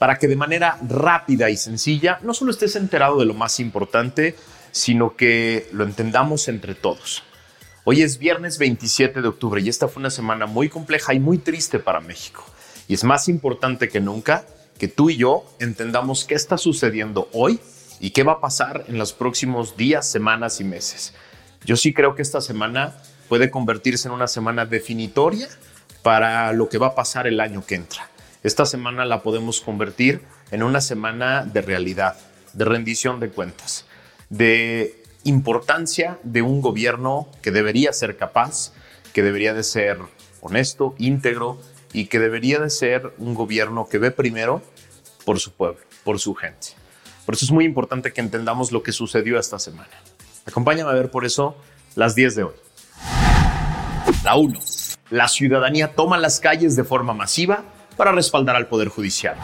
Para que de manera rápida y sencilla no solo estés enterado de lo más importante, sino que lo entendamos entre todos. Hoy es viernes 27 de octubre y esta fue una semana muy compleja y muy triste para México. Y es más importante que nunca que tú y yo entendamos qué está sucediendo hoy y qué va a pasar en los próximos días, semanas y meses. Yo sí creo que esta semana puede convertirse en una semana definitoria para lo que va a pasar el año que entra. Esta semana la podemos convertir en una semana de realidad, de rendición de cuentas, de importancia de un gobierno que debería ser capaz, que debería de ser honesto, íntegro y que debería de ser un gobierno que ve primero por su pueblo, por su gente. Por eso es muy importante que entendamos lo que sucedió esta semana. Acompáñame a ver por eso las 10 de hoy. La 1. La ciudadanía toma las calles de forma masiva para respaldar al Poder Judicial.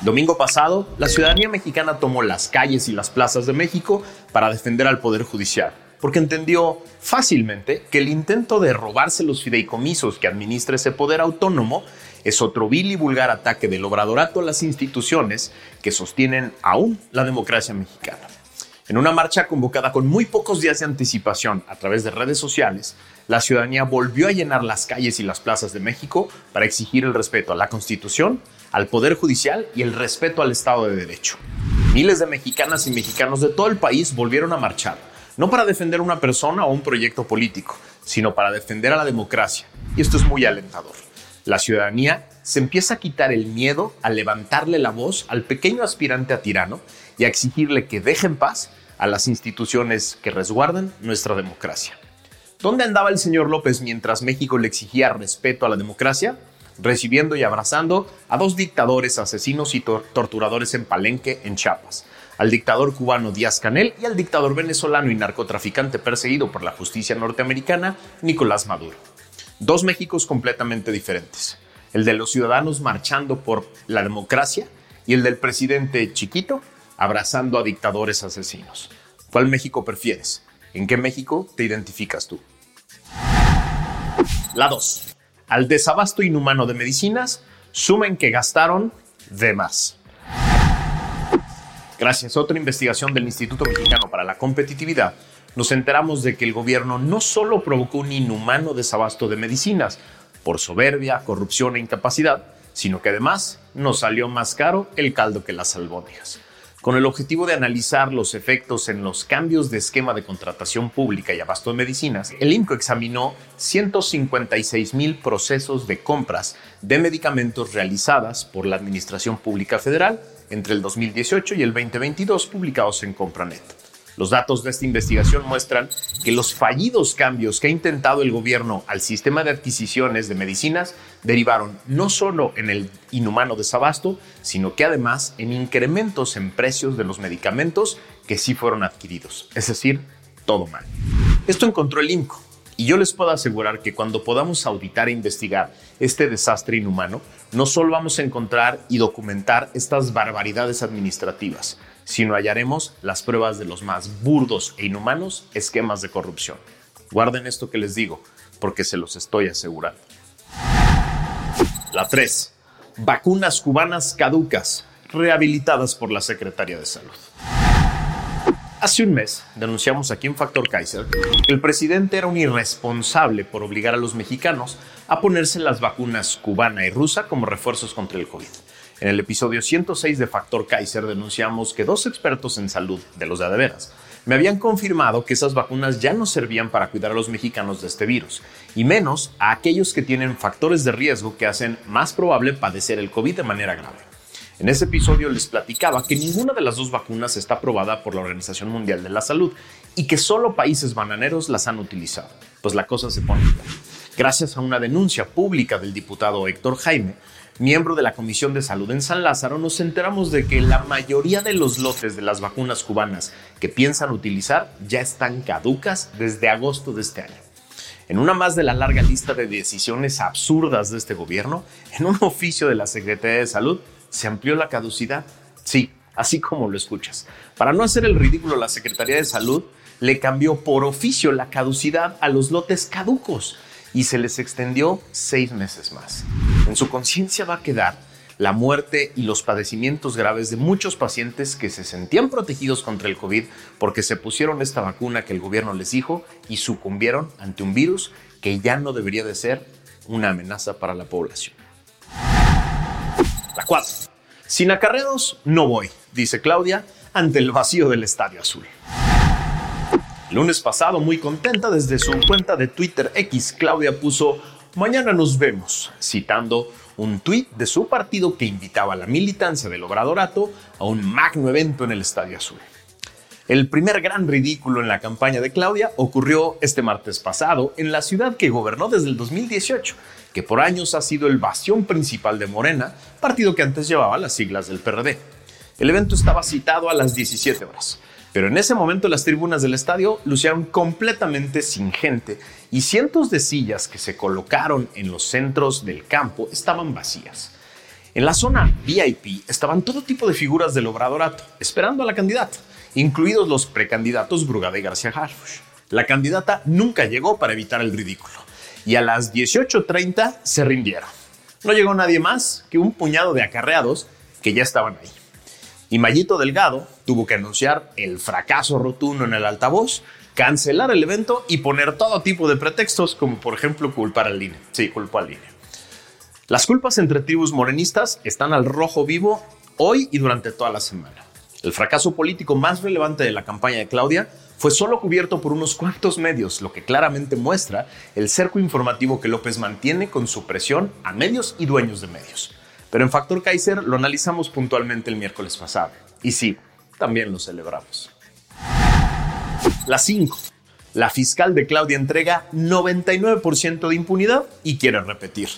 Domingo pasado, la ciudadanía mexicana tomó las calles y las plazas de México para defender al Poder Judicial, porque entendió fácilmente que el intento de robarse los fideicomisos que administra ese poder autónomo es otro vil y vulgar ataque del obradorato a las instituciones que sostienen aún la democracia mexicana. En una marcha convocada con muy pocos días de anticipación a través de redes sociales, la ciudadanía volvió a llenar las calles y las plazas de México para exigir el respeto a la Constitución, al Poder Judicial y el respeto al Estado de Derecho. Miles de mexicanas y mexicanos de todo el país volvieron a marchar, no para defender una persona o un proyecto político, sino para defender a la democracia. Y esto es muy alentador. La ciudadanía se empieza a quitar el miedo a levantarle la voz al pequeño aspirante a tirano y a exigirle que deje en paz a las instituciones que resguardan nuestra democracia. ¿Dónde andaba el señor López mientras México le exigía respeto a la democracia? Recibiendo y abrazando a dos dictadores asesinos y torturadores en Palenque, en Chiapas, al dictador cubano Díaz Canel y al dictador venezolano y narcotraficante perseguido por la justicia norteamericana, Nicolás Maduro. Dos Méxicos completamente diferentes. El de los ciudadanos marchando por la democracia y el del presidente chiquito abrazando a dictadores asesinos. ¿Cuál México prefieres? ¿En qué México te identificas tú? La 2. Al desabasto inhumano de medicinas, sumen que gastaron de más. Gracias a otra investigación del Instituto Mexicano para la Competitividad, nos enteramos de que el gobierno no solo provocó un inhumano desabasto de medicinas por soberbia, corrupción e incapacidad, sino que además nos salió más caro el caldo que las albóndigas con el objetivo de analizar los efectos en los cambios de esquema de contratación pública y abasto de medicinas, el INCO examinó 156 mil procesos de compras de medicamentos realizadas por la Administración Pública Federal entre el 2018 y el 2022 publicados en Compranet. Los datos de esta investigación muestran que los fallidos cambios que ha intentado el gobierno al sistema de adquisiciones de medicinas derivaron no solo en el inhumano desabasto, sino que además en incrementos en precios de los medicamentos que sí fueron adquiridos. Es decir, todo mal. Esto encontró el INCO. Y yo les puedo asegurar que cuando podamos auditar e investigar este desastre inhumano, no solo vamos a encontrar y documentar estas barbaridades administrativas, sino hallaremos las pruebas de los más burdos e inhumanos esquemas de corrupción. Guarden esto que les digo, porque se los estoy asegurando. La 3. Vacunas cubanas caducas, rehabilitadas por la Secretaría de Salud. Hace un mes denunciamos aquí en Factor Kaiser que el presidente era un irresponsable por obligar a los mexicanos a ponerse las vacunas cubana y rusa como refuerzos contra el COVID. En el episodio 106 de Factor Kaiser denunciamos que dos expertos en salud, de los de adeveras, me habían confirmado que esas vacunas ya no servían para cuidar a los mexicanos de este virus, y menos a aquellos que tienen factores de riesgo que hacen más probable padecer el COVID de manera grave. En ese episodio les platicaba que ninguna de las dos vacunas está aprobada por la Organización Mundial de la Salud y que solo países bananeros las han utilizado. Pues la cosa se pone Gracias a una denuncia pública del diputado Héctor Jaime, miembro de la Comisión de Salud en San Lázaro, nos enteramos de que la mayoría de los lotes de las vacunas cubanas que piensan utilizar ya están caducas desde agosto de este año. En una más de la larga lista de decisiones absurdas de este gobierno, en un oficio de la Secretaría de Salud se amplió la caducidad. Sí, así como lo escuchas. Para no hacer el ridículo, la Secretaría de Salud le cambió por oficio la caducidad a los lotes caducos y se les extendió seis meses más. En su conciencia va a quedar la muerte y los padecimientos graves de muchos pacientes que se sentían protegidos contra el COVID porque se pusieron esta vacuna que el gobierno les dijo y sucumbieron ante un virus que ya no debería de ser una amenaza para la población. La 4. Sin acarreos no voy, dice Claudia ante el vacío del Estadio Azul. Lunes pasado, muy contenta desde su cuenta de Twitter X, Claudia puso Mañana nos vemos, citando un tuit de su partido que invitaba a la militancia del Obradorato a un magno evento en el Estadio Azul. El primer gran ridículo en la campaña de Claudia ocurrió este martes pasado en la ciudad que gobernó desde el 2018 que por años ha sido el bastión principal de Morena, partido que antes llevaba las siglas del PRD. El evento estaba citado a las 17 horas, pero en ese momento las tribunas del estadio lucieron completamente sin gente y cientos de sillas que se colocaron en los centros del campo estaban vacías. En la zona VIP estaban todo tipo de figuras del obradorato, esperando a la candidata, incluidos los precandidatos Brugada y García Harfush. La candidata nunca llegó para evitar el ridículo y a las 18.30 se rindieron. No llegó nadie más que un puñado de acarreados que ya estaban ahí. Y Mayito Delgado tuvo que anunciar el fracaso rotundo en el altavoz, cancelar el evento y poner todo tipo de pretextos, como por ejemplo culpar al INE. Sí, culpó al INE. Las culpas entre tribus morenistas están al rojo vivo hoy y durante toda la semana. El fracaso político más relevante de la campaña de Claudia fue solo cubierto por unos cuantos medios, lo que claramente muestra el cerco informativo que López mantiene con su presión a medios y dueños de medios. Pero en Factor Kaiser lo analizamos puntualmente el miércoles pasado. Y sí, también lo celebramos. La 5. La fiscal de Claudia entrega 99% de impunidad y quiere repetir.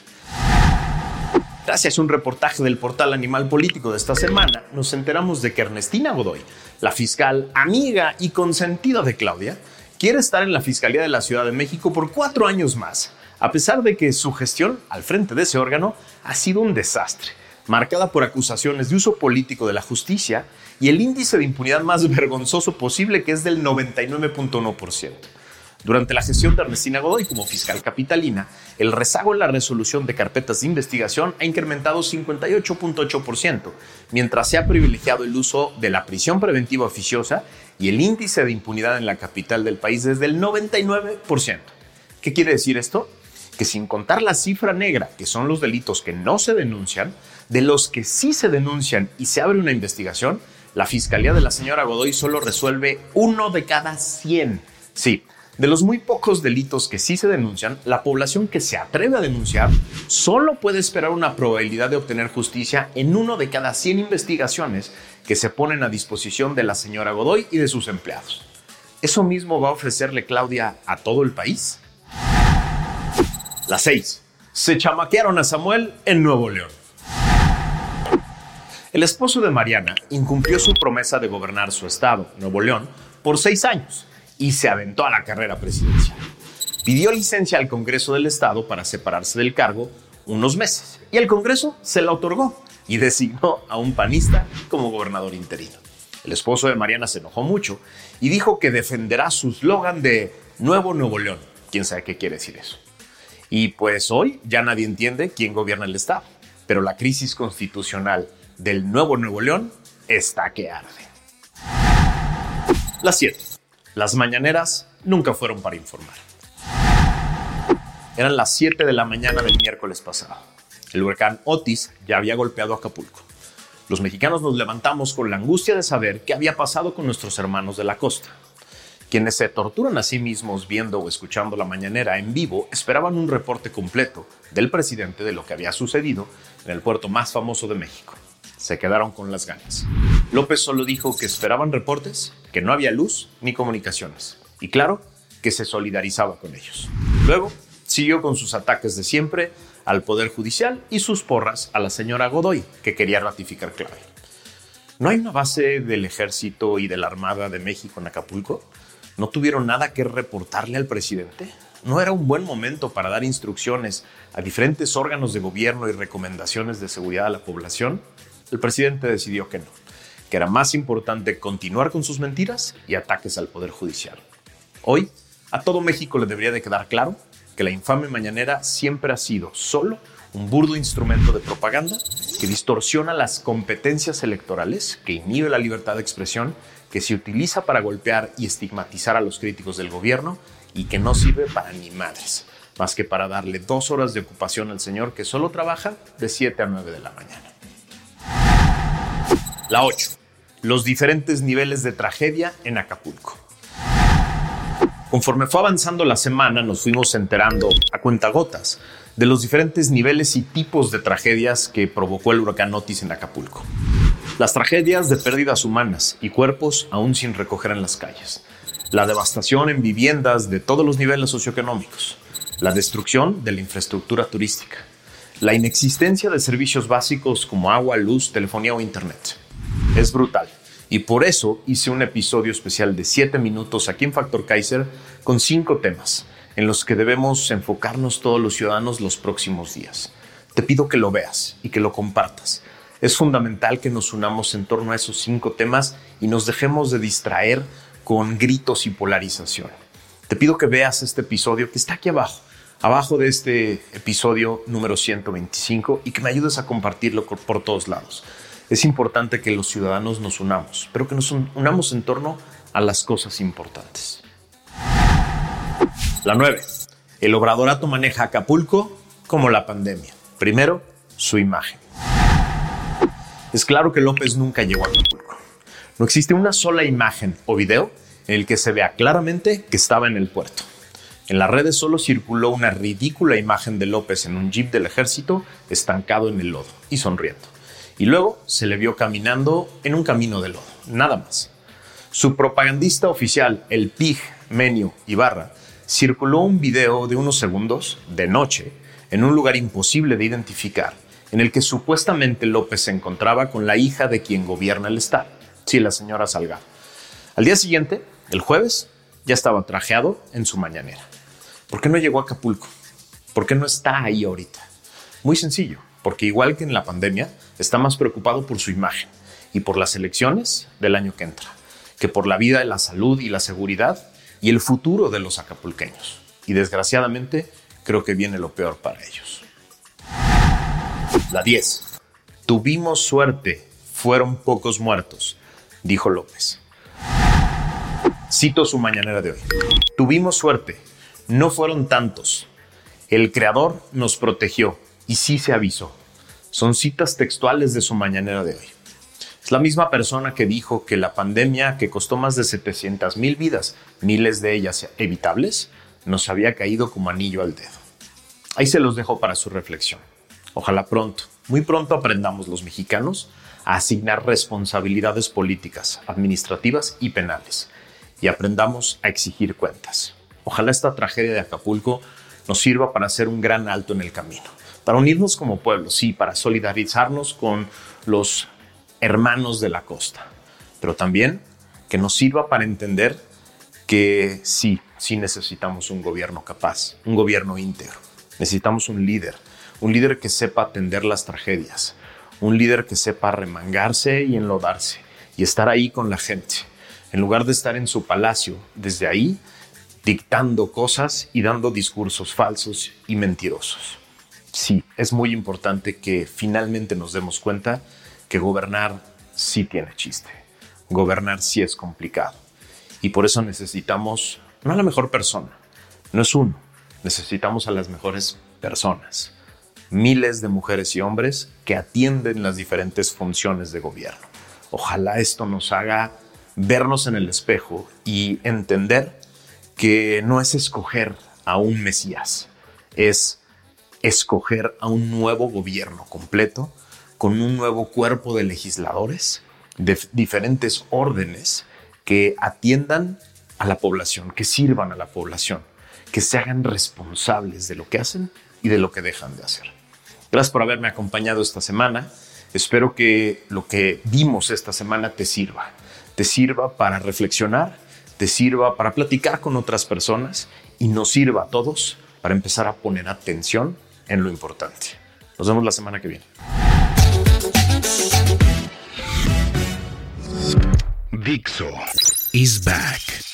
Gracias a un reportaje del portal Animal Político de esta semana, nos enteramos de que Ernestina Godoy, la fiscal amiga y consentida de Claudia, quiere estar en la Fiscalía de la Ciudad de México por cuatro años más, a pesar de que su gestión al frente de ese órgano ha sido un desastre, marcada por acusaciones de uso político de la justicia y el índice de impunidad más vergonzoso posible que es del 99.1%. Durante la gestión de Ernestina Godoy como fiscal capitalina, el rezago en la resolución de carpetas de investigación ha incrementado 58.8%, mientras se ha privilegiado el uso de la prisión preventiva oficiosa y el índice de impunidad en la capital del país desde el 99%. ¿Qué quiere decir esto? Que sin contar la cifra negra, que son los delitos que no se denuncian, de los que sí se denuncian y se abre una investigación, la Fiscalía de la señora Godoy solo resuelve uno de cada 100. Sí, de los muy pocos delitos que sí se denuncian, la población que se atreve a denunciar solo puede esperar una probabilidad de obtener justicia en uno de cada 100 investigaciones que se ponen a disposición de la señora Godoy y de sus empleados. ¿Eso mismo va a ofrecerle Claudia a todo el país? La 6. Se chamaquearon a Samuel en Nuevo León. El esposo de Mariana incumplió su promesa de gobernar su estado, Nuevo León, por seis años y se aventó a la carrera presidencial. Pidió licencia al Congreso del Estado para separarse del cargo unos meses y el Congreso se la otorgó y designó a un panista como gobernador interino. El esposo de Mariana se enojó mucho y dijo que defenderá su slogan de Nuevo Nuevo León. ¿Quién sabe qué quiere decir eso? Y pues hoy ya nadie entiende quién gobierna el Estado, pero la crisis constitucional del Nuevo Nuevo León está que arde. Las 7. Las mañaneras nunca fueron para informar. Eran las 7 de la mañana del miércoles pasado. El huracán Otis ya había golpeado Acapulco. Los mexicanos nos levantamos con la angustia de saber qué había pasado con nuestros hermanos de la costa. Quienes se torturan a sí mismos viendo o escuchando la mañanera en vivo esperaban un reporte completo del presidente de lo que había sucedido en el puerto más famoso de México. Se quedaron con las ganas. López solo dijo que esperaban reportes, que no había luz ni comunicaciones. Y claro, que se solidarizaba con ellos. Luego, siguió con sus ataques de siempre al Poder Judicial y sus porras a la señora Godoy, que quería ratificar clave. ¿No hay una base del Ejército y de la Armada de México en Acapulco? ¿No tuvieron nada que reportarle al presidente? ¿No era un buen momento para dar instrucciones a diferentes órganos de gobierno y recomendaciones de seguridad a la población? El presidente decidió que no, que era más importante continuar con sus mentiras y ataques al Poder Judicial. Hoy, a todo México le debería de quedar claro que la infame mañanera siempre ha sido solo un burdo instrumento de propaganda que distorsiona las competencias electorales, que inhibe la libertad de expresión que se utiliza para golpear y estigmatizar a los críticos del gobierno y que no sirve para ni madres, más que para darle dos horas de ocupación al señor que solo trabaja de 7 a 9 de la mañana. La 8. Los diferentes niveles de tragedia en Acapulco. Conforme fue avanzando la semana, nos fuimos enterando a cuentagotas de los diferentes niveles y tipos de tragedias que provocó el huracán Otis en Acapulco. Las tragedias de pérdidas humanas y cuerpos aún sin recoger en las calles. La devastación en viviendas de todos los niveles socioeconómicos. La destrucción de la infraestructura turística. La inexistencia de servicios básicos como agua, luz, telefonía o internet. Es brutal. Y por eso hice un episodio especial de 7 minutos aquí en Factor Kaiser con 5 temas en los que debemos enfocarnos todos los ciudadanos los próximos días. Te pido que lo veas y que lo compartas es fundamental que nos unamos en torno a esos cinco temas y nos dejemos de distraer con gritos y polarización. Te pido que veas este episodio que está aquí abajo, abajo de este episodio número 125 y que me ayudes a compartirlo por todos lados. Es importante que los ciudadanos nos unamos, pero que nos unamos en torno a las cosas importantes. La 9. El obradorato maneja Acapulco como la pandemia. Primero, su imagen. Es claro que López nunca llegó a Acapulco. No existe una sola imagen o video en el que se vea claramente que estaba en el puerto. En las redes solo circuló una ridícula imagen de López en un jeep del ejército estancado en el lodo y sonriendo. Y luego se le vio caminando en un camino de lodo, nada más. Su propagandista oficial, el PIG Menio Ibarra, circuló un video de unos segundos de noche en un lugar imposible de identificar en el que supuestamente López se encontraba con la hija de quien gobierna el Estado, sí, la señora Salgado. Al día siguiente, el jueves, ya estaba trajeado en su mañanera. ¿Por qué no llegó a Acapulco? ¿Por qué no está ahí ahorita? Muy sencillo, porque igual que en la pandemia, está más preocupado por su imagen y por las elecciones del año que entra, que por la vida, la salud y la seguridad y el futuro de los acapulqueños. Y desgraciadamente, creo que viene lo peor para ellos. La 10. Tuvimos suerte, fueron pocos muertos, dijo López. Cito su mañanera de hoy. Tuvimos suerte, no fueron tantos. El Creador nos protegió y sí se avisó. Son citas textuales de su mañanera de hoy. Es la misma persona que dijo que la pandemia, que costó más de 700 mil vidas, miles de ellas evitables, nos había caído como anillo al dedo. Ahí se los dejo para su reflexión. Ojalá pronto, muy pronto aprendamos los mexicanos a asignar responsabilidades políticas, administrativas y penales. Y aprendamos a exigir cuentas. Ojalá esta tragedia de Acapulco nos sirva para hacer un gran alto en el camino, para unirnos como pueblo, sí, para solidarizarnos con los hermanos de la costa, pero también que nos sirva para entender que sí, sí necesitamos un gobierno capaz, un gobierno íntegro, necesitamos un líder un líder que sepa atender las tragedias, un líder que sepa remangarse y enlodarse y estar ahí con la gente, en lugar de estar en su palacio, desde ahí, dictando cosas y dando discursos falsos y mentirosos. Sí, es muy importante que finalmente nos demos cuenta que gobernar sí tiene chiste, gobernar sí es complicado Y por eso necesitamos no a la mejor persona, no es uno, necesitamos a las mejores personas. Miles de mujeres y hombres que atienden las diferentes funciones de gobierno. Ojalá esto nos haga vernos en el espejo y entender que no es escoger a un Mesías, es escoger a un nuevo gobierno completo, con un nuevo cuerpo de legisladores de diferentes órdenes que atiendan a la población, que sirvan a la población, que se hagan responsables de lo que hacen y de lo que dejan de hacer. Gracias por haberme acompañado esta semana. Espero que lo que vimos esta semana te sirva. Te sirva para reflexionar, te sirva para platicar con otras personas y nos sirva a todos para empezar a poner atención en lo importante. Nos vemos la semana que viene. Dixo is back.